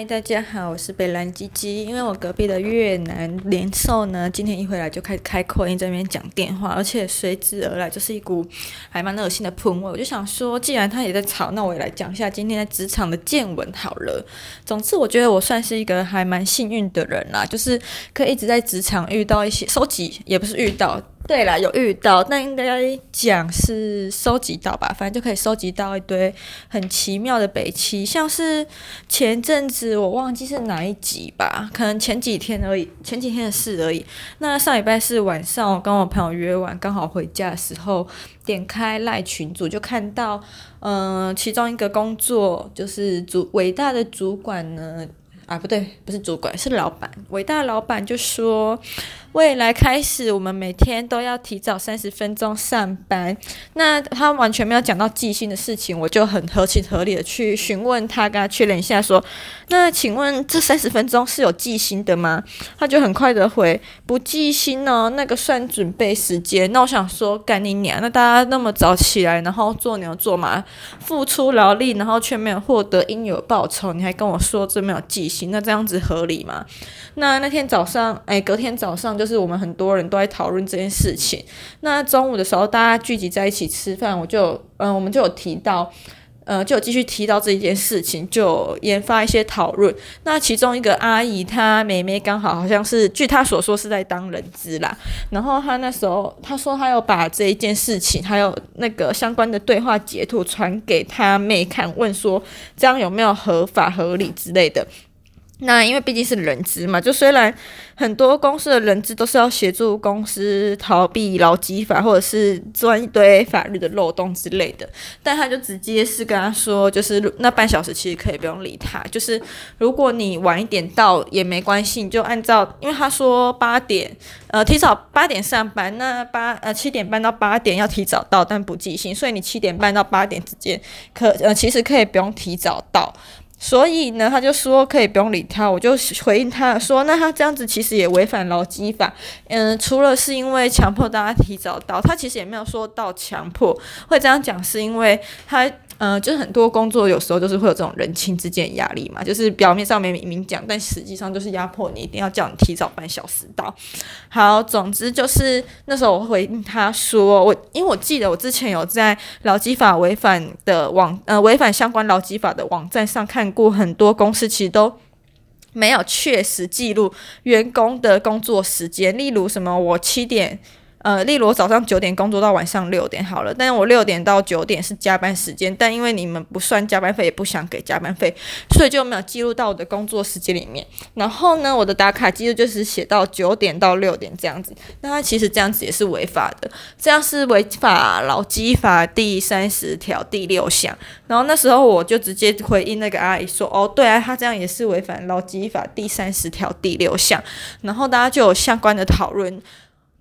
嗨，大家好，我是北兰鸡鸡。因为我隔壁的越南联售呢，今天一回来就开始开扩音在那边讲电话，而且随之而来就是一股还蛮恶心的喷味。我就想说，既然他也在吵，那我也来讲一下今天在职场的见闻好了。总之，我觉得我算是一个还蛮幸运的人啦，就是可以一直在职场遇到一些收集，也不是遇到。对啦，有遇到，但应该讲是收集到吧，反正就可以收集到一堆很奇妙的北七，像是前阵子我忘记是哪一集吧，可能前几天而已，前几天的事而已。那上礼拜四晚上，我跟我朋友约完，刚好回家的时候，点开赖群组，就看到，嗯、其中一个工作就是主伟大的主管呢。啊，不对，不是主管，是老板。伟大的老板就说，未来开始，我们每天都要提早三十分钟上班。那他完全没有讲到计薪的事情，我就很合情合理的去询问他，跟他确认一下，说，那请问这三十分钟是有计薪的吗？他就很快的回，不计薪哦，那个算准备时间。那我想说，干你娘！那大家那么早起来，然后做牛做马，付出劳力，然后却没有获得应有报酬，你还跟我说这没有计薪？那这样子合理吗？那那天早上，哎，隔天早上就是我们很多人都在讨论这件事情。那中午的时候，大家聚集在一起吃饭，我就，嗯、我们就有提到。呃，就有继续提到这一件事情，就研发一些讨论。那其中一个阿姨，她妹妹刚好好像是，据她所说是在当人质啦。然后她那时候她说，她有把这一件事情，还有那个相关的对话截图传给她妹看，问说这样有没有合法合理之类的。那因为毕竟是人资嘛，就虽然很多公司的人资都是要协助公司逃避劳基法，或者是钻一堆法律的漏洞之类的，但他就直接是跟他说，就是那半小时其实可以不用理他，就是如果你晚一点到也没关系，你就按照，因为他说八点，呃，提早八点上班，那八呃七点半到八点要提早到，但不计薪，所以你七点半到八点之间可呃其实可以不用提早到。所以呢，他就说可以不用理他，我就回应他说，那他这样子其实也违反劳基法。嗯，除了是因为强迫大家提早到，他其实也没有说到强迫，会这样讲是因为他。嗯、就是很多工作有时候就是会有这种人情之间的压力嘛，就是表面上没明明讲，但实际上就是压迫你，一定要叫你提早半小时到。好，总之就是那时候我回应他说，我因为我记得我之前有在劳基法违反的网，呃，违反相关劳基法的网站上看过很多公司其实都没有确实记录员工的工作时间，例如什么我七点。呃，例如早上九点工作到晚上六点好了，但是我六点到九点是加班时间，但因为你们不算加班费，也不想给加班费，所以就没有记录到我的工作时间里面。然后呢，我的打卡记录就是写到九点到六点这样子，那它其实这样子也是违法的，这样是违法劳基法第三十条第六项。然后那时候我就直接回应那个阿姨说，哦，对啊，他这样也是违反劳基法第三十条第六项。然后大家就有相关的讨论。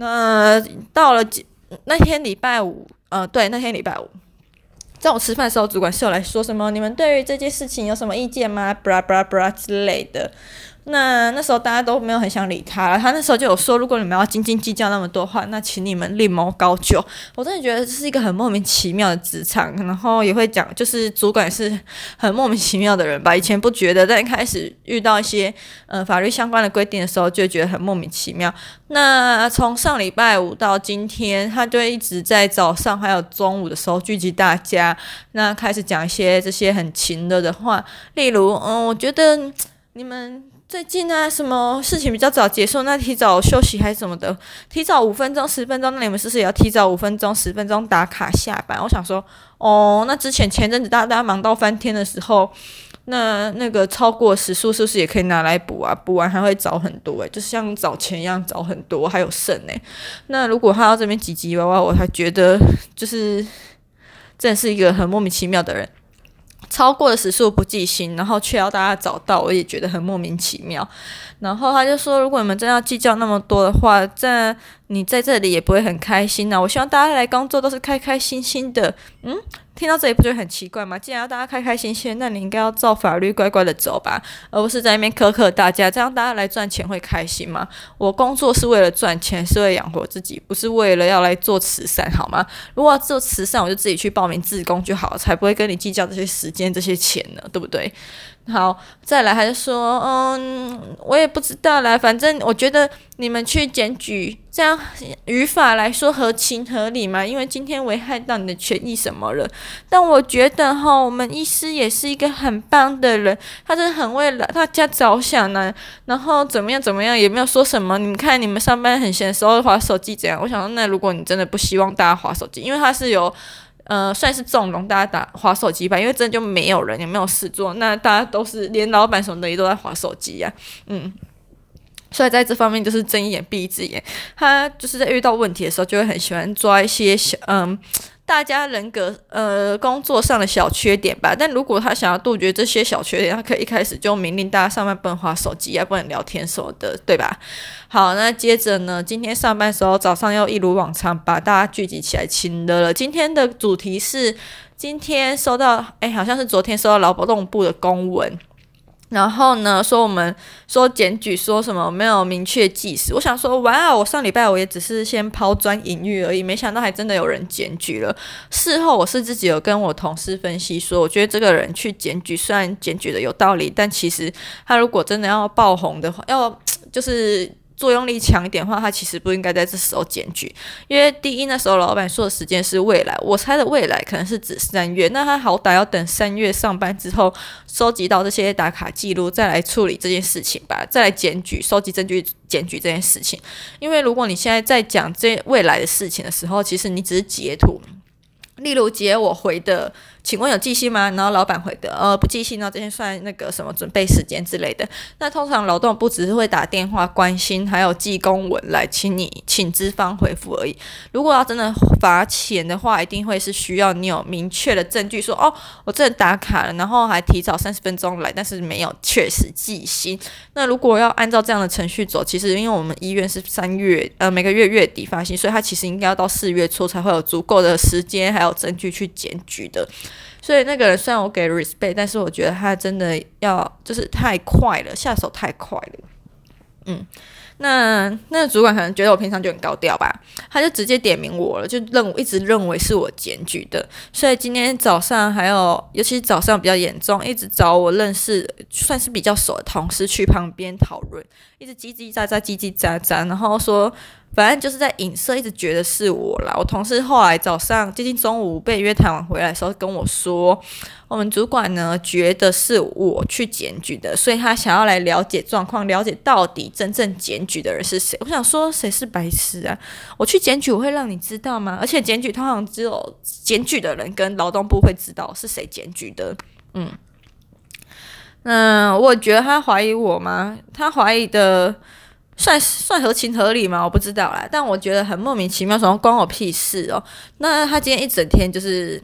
那到了那天礼拜五，呃，对，那天礼拜五，在我吃饭的时候，主管是有来说什么？你们对于这件事情有什么意见吗布拉布拉布拉之类的。那那时候大家都没有很想理他，他那时候就有说，如果你们要斤斤计较那么多话，那请你们另谋高就。我真的觉得这是一个很莫名其妙的职场，然后也会讲，就是主管是很莫名其妙的人吧。以前不觉得，但一开始遇到一些呃法律相关的规定的时候，就觉得很莫名其妙。那从上礼拜五到今天，他就一直在早上还有中午的时候聚集大家，那开始讲一些这些很勤的的话，例如，嗯，我觉得你们。最近啊，什么事情比较早结束？那提早休息还是什么的？提早五分钟、十分钟，那你们是不是也要提早五分钟、十分钟打卡下班？我想说，哦，那之前前阵子大家忙到翻天的时候，那那个超过时数是不是也可以拿来补啊？补完还会早很多诶、就像早前一样早很多，还有剩诶、欸。那如果他要这边唧唧歪歪，我还觉得就是真的是一个很莫名其妙的人。超过了时数不计薪，然后却要大家找到，我也觉得很莫名其妙。然后他就说，如果你们真要计较那么多的话，这你在这里也不会很开心呐。我希望大家来工作都是开开心心的。嗯，听到这里不觉得很奇怪吗？既然要大家开开心心，那你应该要照法律乖乖的走吧，而不是在那边苛刻大家。这样大家来赚钱会开心吗？我工作是为了赚钱，是为了养活自己，不是为了要来做慈善，好吗？如果要做慈善，我就自己去报名自工就好了，才不会跟你计较这些时间、这些钱呢，对不对？好，再来，还是说，嗯，我也不知道啦，反正我觉得你们去检举，这样语法来说合情合理嘛，因为今天危害到你的权益什么了。但我觉得哈，我们医师也是一个很棒的人，他是很为了大家着想呢，然后怎么样怎么样，也没有说什么。你们看，你们上班很闲的时候划手机怎样？我想说，那如果你真的不希望大家划手机，因为他是有。呃，算是纵容大家打划手机吧，因为真的就没有人，也没有事做，那大家都是连老板什么的也都在划手机呀，嗯，所以在这方面就是睁一眼闭一只眼，他就是在遇到问题的时候就会很喜欢抓一些小嗯。大家人格呃工作上的小缺点吧，但如果他想要杜绝这些小缺点，他可以一开始就命令大家上班不能滑手机啊，不能聊天什么的，对吧？好，那接着呢，今天上班时候早上又一如往常把大家聚集起来亲热了。今天的主题是今天收到，哎，好像是昨天收到劳动部的公文。然后呢，说我们说检举说什么没有明确计时，我想说，哇，我上礼拜我也只是先抛砖引玉而已，没想到还真的有人检举了。事后我是自己有跟我同事分析说，我觉得这个人去检举，虽然检举的有道理，但其实他如果真的要爆红的话，要就是。作用力强一点的话，他其实不应该在这时候检举，因为第一那时候老板说的时间是未来，我猜的未来可能是指三月，那他好歹要等三月上班之后收集到这些打卡记录，再来处理这件事情吧，再来检举、收集证据、检举这件事情。因为如果你现在在讲这未来的事情的时候，其实你只是截图，例如截我回的。请问有寄信吗？然后老板回的，呃，不寄信，那这些算那个什么准备时间之类的。那通常劳动部只是会打电话关心，还有寄公文来请你请资方回复而已。如果要真的罚钱的话，一定会是需要你有明确的证据说，哦，我真的打卡了，然后还提早三十分钟来，但是没有确实寄信。那如果要按照这样的程序走，其实因为我们医院是三月呃每个月月底发薪，所以他其实应该要到四月初才会有足够的时间还有证据去检举的。所以那个人虽然我给 respect，但是我觉得他真的要就是太快了，下手太快了。嗯，那那个主管可能觉得我平常就很高调吧，他就直接点名我了，就认我一直认为是我检举的。所以今天早上还有，尤其早上比较严重，一直找我认识算是比较熟的同事去旁边讨论，一直叽叽喳喳，叽叽喳喳，然后说。反正就是在影射，一直觉得是我啦。我同事后来早上接近中午被约谈完回来时候跟我说，我们主管呢觉得是我去检举的，所以他想要来了解状况，了解到底真正检举的人是谁。我想说，谁是白痴啊？我去检举，我会让你知道吗？而且检举通常只有检举的人跟劳动部会知道是谁检举的。嗯，嗯我觉得他怀疑我吗？他怀疑的。算算合情合理吗？我不知道啦，但我觉得很莫名其妙，什么关我屁事哦？那他今天一整天就是，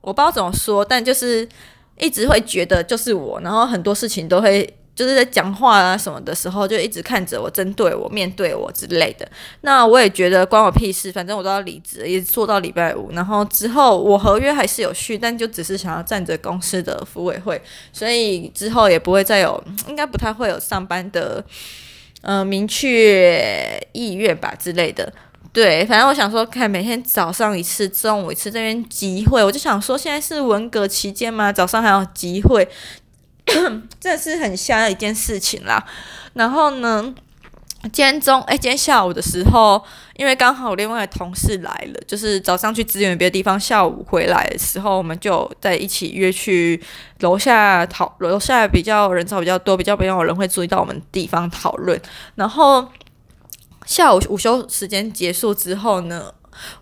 我不知道怎么说，但就是一直会觉得就是我，然后很多事情都会就是在讲话啊什么的时候，就一直看着我，针对我，面对我之类的。那我也觉得关我屁事，反正我都要离职，也做到礼拜五，然后之后我合约还是有续，但就只是想要站着公司的福委会，所以之后也不会再有，应该不太会有上班的。呃，明确意愿吧之类的，对，反正我想说，看每天早上一次，中午一次这边集会，我就想说，现在是文革期间嘛，早上还有集会，这是很瞎的一件事情啦。然后呢，今天中，哎，今天下午的时候，因为刚好我另外同事来了，就是早上去支援别的地方，下午回来的时候，我们就在一起约去楼下讨，楼下比较人潮比较多，比较没有人会注意到我们地方讨论。然后下午午休时间结束之后呢，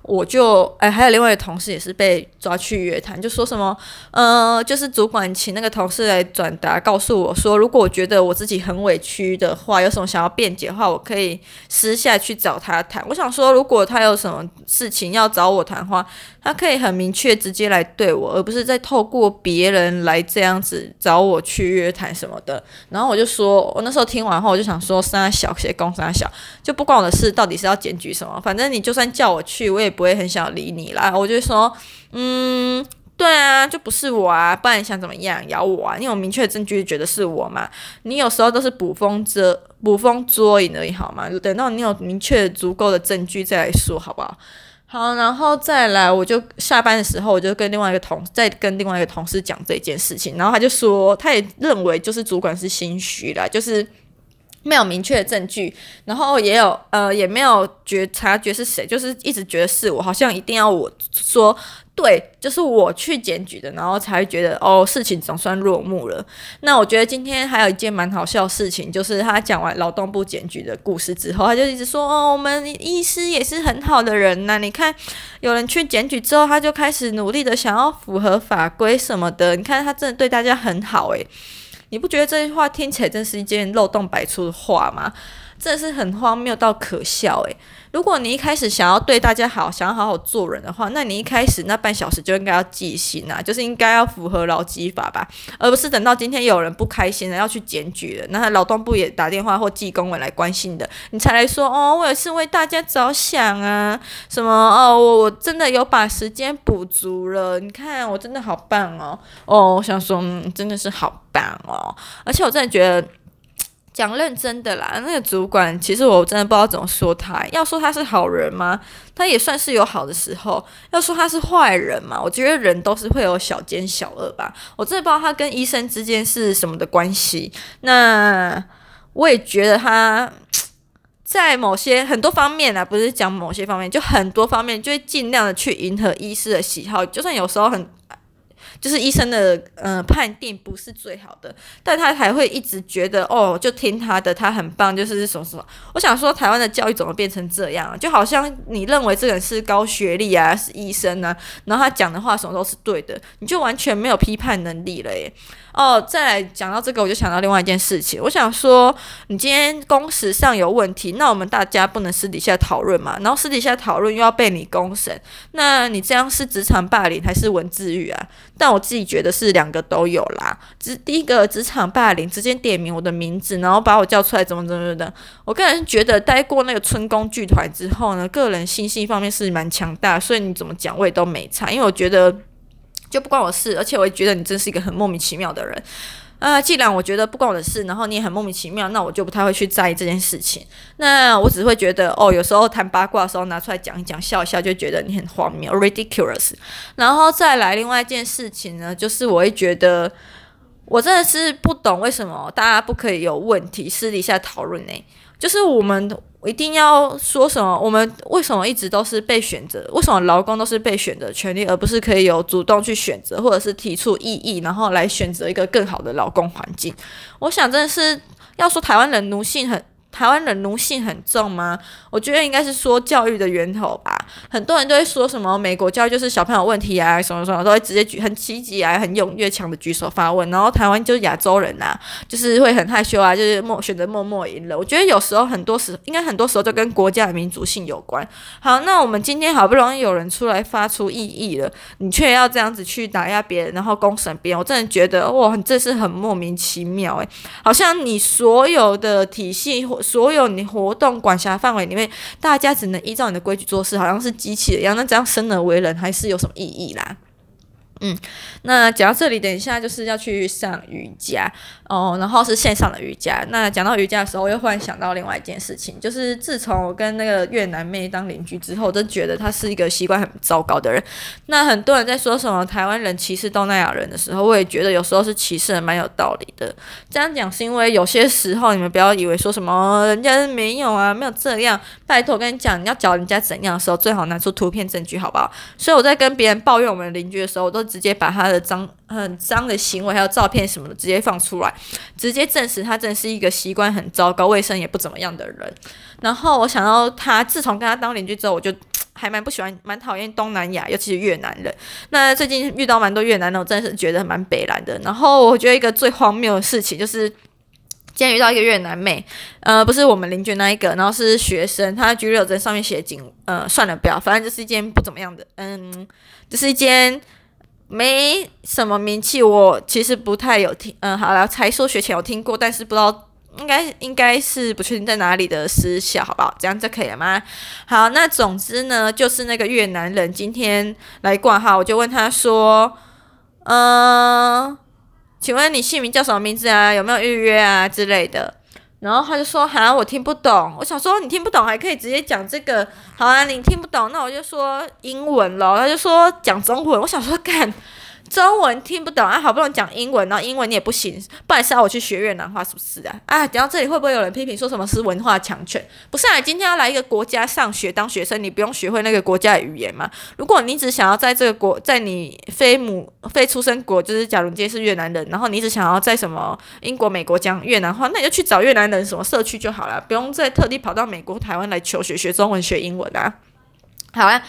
我就哎，还有另外的同事也是被抓去约谈，就说什么，呃，就是主管请那个同事来转达，告诉我说，如果我觉得我自己很委屈的话，有什么想要辩解的话，我可以私下去找他谈。我想说，如果他有什么事情要找我谈话，他可以很明确直接来对我，而不是再透过别人来这样子找我去约谈什么的。然后我就说，我那时候听完后，我就想说，三小写公三小，就不关我的事，到底是要检举什么？反正你就算叫我去。我也不会很想理你啦，我就说，嗯，对啊，就不是我啊，不然想怎么样咬我啊？你有明确证据觉得是我嘛？你有时候都是捕风遮捕风捉影而已，好吗？等到你有明确足够的证据再来说，好不好？好，然后再来，我就下班的时候，我就跟另外一个同，再跟另外一个同事讲这件事情，然后他就说，他也认为就是主管是心虚啦，就是。没有明确的证据，然后也有呃也没有觉察觉是谁，就是一直觉得是我，好像一定要我说对，就是我去检举的，然后才会觉得哦事情总算落幕了。那我觉得今天还有一件蛮好笑的事情，就是他讲完劳动部检举的故事之后，他就一直说哦我们医师也是很好的人呐、你看有人去检举之后，他就开始努力的想要符合法规什么的，你看他真的对大家很好诶。你不觉得这句话听起来真是一件漏洞百出的话吗？真的是很荒谬到可笑诶。如果你一开始想要对大家好，想要好好做人的话，那你一开始那半小时就应该要记心啊，就是应该要符合劳基法吧，而不是等到今天有人不开心了要去检举了，那劳动部也打电话或寄公文来关心的，你才来说哦，我也是为大家着想啊，什么哦，我我真的有把时间补足了，你看我真的好棒哦，哦，我想说，嗯，真的是好棒哦，而且我真的觉得。讲认真的啦，那个主管其实我真的不知道怎么说他。要说他是好人吗？他也算是有好的时候。要说他是坏人嘛？我觉得人都是会有小奸小恶吧。我真的不知道他跟医生之间是什么的关系。那我也觉得他在某些很多方面啊，不是讲某些方面，就很多方面就会尽量的去迎合医师的喜好，就算有时候很。就是医生的呃判定不是最好的，但他还会一直觉得哦，就听他的，他很棒，就是什么什么。我想说，台湾的教育怎么变成这样啊？就好像你认为这个人是高学历啊，是医生啊，然后他讲的话什么都是对的，你就完全没有批判能力了耶。哦，再来讲到这个，我就想到另外一件事情。我想说，你今天工时上有问题，那我们大家不能私底下讨论嘛？然后私底下讨论又要被你公审，那你这样是职场霸凌还是文字狱啊？但我自己觉得是两个都有啦。只第一个职场霸凌，直接点名我的名字，然后把我叫出来，怎么怎么的。我个人觉得，待过那个春宫剧团之后呢，个人信心方面是蛮强大，所以你怎么讲我也都没差，因为我觉得。就不关我事，而且我也觉得你真是一个很莫名其妙的人。啊、既然我觉得不关我的事，然后你也很莫名其妙，那我就不太会去在意这件事情。那我只会觉得，哦，有时候谈八卦的时候拿出来讲一讲，笑一笑，就觉得你很荒谬，ridiculous。然后再来另外一件事情呢，就是我会觉得，我真的是不懂为什么大家不可以有问题私底下讨论呢？就是我们。一定要说什么？我们为什么一直都是被选择？为什么劳工都是被选择权利，而不是可以有主动去选择，或者是提出异议，然后来选择一个更好的劳工环境？我想真的是要说台湾人奴性很。台湾人奴性很重吗？我觉得应该是说教育的源头吧。很多人都会说什么美国教育就是小朋友问题啊，什么什么都会直接举很积极啊，很踊跃强的举手发问。然后台湾就是亚洲人呐、啊，就是会很害羞啊，就是默选择默默赢了。我觉得有时候很多时应该很多时候就跟国家的民族性有关。好，那我们今天好不容易有人出来发出异议了，你却要这样子去打压别人，然后公审别人，我真的觉得哇，这是很莫名其妙诶、好像你所有的体系或所有你活动管辖范围里面，大家只能依照你的规矩做事，好像是机器一样。那这样生而为人，还是有什么意义啦？嗯，那讲到这里，等一下就是要去上瑜伽哦，然后是线上的瑜伽。那讲到瑜伽的时候，又忽然想到另外一件事情，就是自从我跟那个越南妹当邻居之后，我真觉得她是一个习惯很糟糕的人。那很多人在说什么台湾人歧视东南亚人的时候，我也觉得有时候是歧视蛮有道理的。这样讲是因为有些时候你们不要以为说什么人家没有啊，没有这样。拜托，我跟你讲，你要教人家怎样的时候，最好拿出图片证据，好不好？所以我在跟别人抱怨我们邻居的时候，我都。直接把他脏、很脏的行为还有照片什么的直接放出来，直接证实他真的是一个习惯很糟糕、卫生也不怎么样的人。然后我想到他，自从跟他当邻居之后，我就还蛮不喜欢、蛮讨厌东南亚，尤其是越南人。那最近遇到蛮多越南人，我真的是觉得蛮北烂的。然后我觉得一个最荒谬的事情就是，今天遇到一个越南妹，呃，不是我们邻居那一个，然后是学生，他居留证上面写警，呃，算了，不要，反正就是一间不怎么样的，嗯，就是一间。没什么名气，我其实不太有听，嗯，好了，才疏学浅有听过，但是不知道应该应该是不确定在哪里的私校，好不好？这样就可以了吗？好，那总之呢，就是那个越南人今天来挂号，我就问他说，嗯，请问你姓名叫什么名字啊？有没有预约啊之类的？然后他就说：“哈，我听不懂。”我想说：“你听不懂还可以直接讲这个，好啊，你听不懂，那我就说英文咯。”他就说讲中文，我想说干。中文听不懂啊，好不容易讲英文，然后英文你也不行，不然是要我去学越南话是不是啊？啊，等到这里会不会有人批评说什么是文化强权？不是啊，今天要来一个国家上学当学生，你不用学会那个国家的语言吗？如果你只想要在这个国，在你非母非出生国，就是假如你今天是越南人，然后你只想要在什么英国、美国讲越南话，那你就去找越南人什么社区就好了，不用再特地跑到美国、台湾来求学学中文、学英文啊。好啊。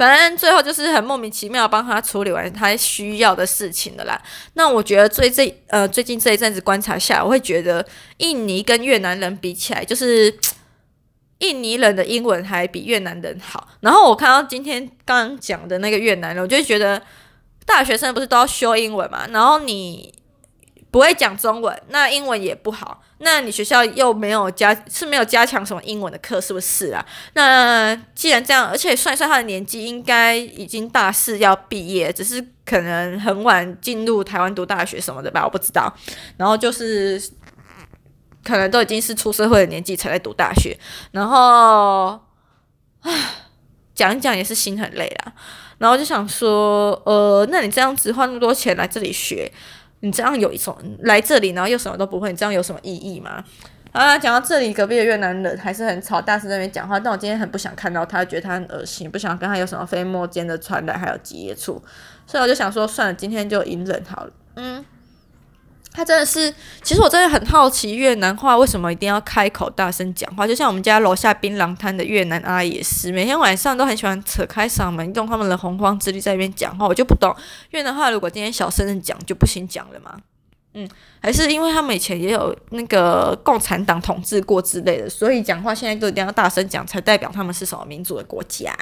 反正最后就是很莫名其妙帮他处理完他需要的事情的啦。那我觉得最这呃最近这一阵子观察下，我会觉得印尼跟越南人比起来，就是印尼人的英文还比越南人好。然后我看到今天刚刚讲的那个越南人，我就觉得大学生不是都要修英文嘛？然后你。不会讲中文，那英文也不好，那你学校又没有加，是没有加强什么英文的课，是不是啊？那既然这样，而且算一算他的年纪，应该已经大四要毕业，只是可能很晚进入台湾读大学什么的吧，我不知道。然后就是可能都已经是出社会的年纪才在读大学，然后唉，讲一讲也是心很累啦。然后就想说，呃，那你这样子花那么多钱来这里学？你这样有一种来这里，然后又什么都不会，你这样有什么意义吗？啊，讲到这里，隔壁的越南人还是很吵，大声在那边讲话。但我今天很不想看到他，觉得他很恶心，不想跟他有什么飞沫间的传染，还有接触，所以我就想说，算了，今天就隐忍好了。嗯。他真的是，其实我真的很好奇越南话为什么一定要开口大声讲话。就像我们家楼下槟榔摊的越南阿姨也是，每天晚上都很喜欢扯开嗓门，用他们的洪荒之力在那边讲话。我就不懂越南话，如果今天小声的讲就不行讲了吗？嗯，还是因为他们以前也有那个共产党统治过之类的，所以讲话现在都一定要大声讲，才代表他们是什么民主的国家。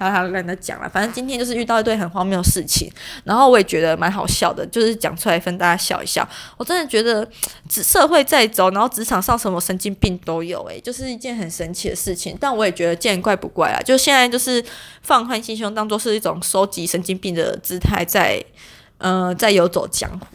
然后他懒得讲了，反正今天就是遇到一堆很荒谬的事情，然后我也觉得蛮好笑的，就是讲出来分大家笑一笑。我真的觉得，职社会在走，然后职场上什么神经病都有，诶，就是一件很神奇的事情。但我也觉得见怪不怪啊，就现在就是放宽心胸，当做是一种收集神经病的姿态在，呃，在游走江湖。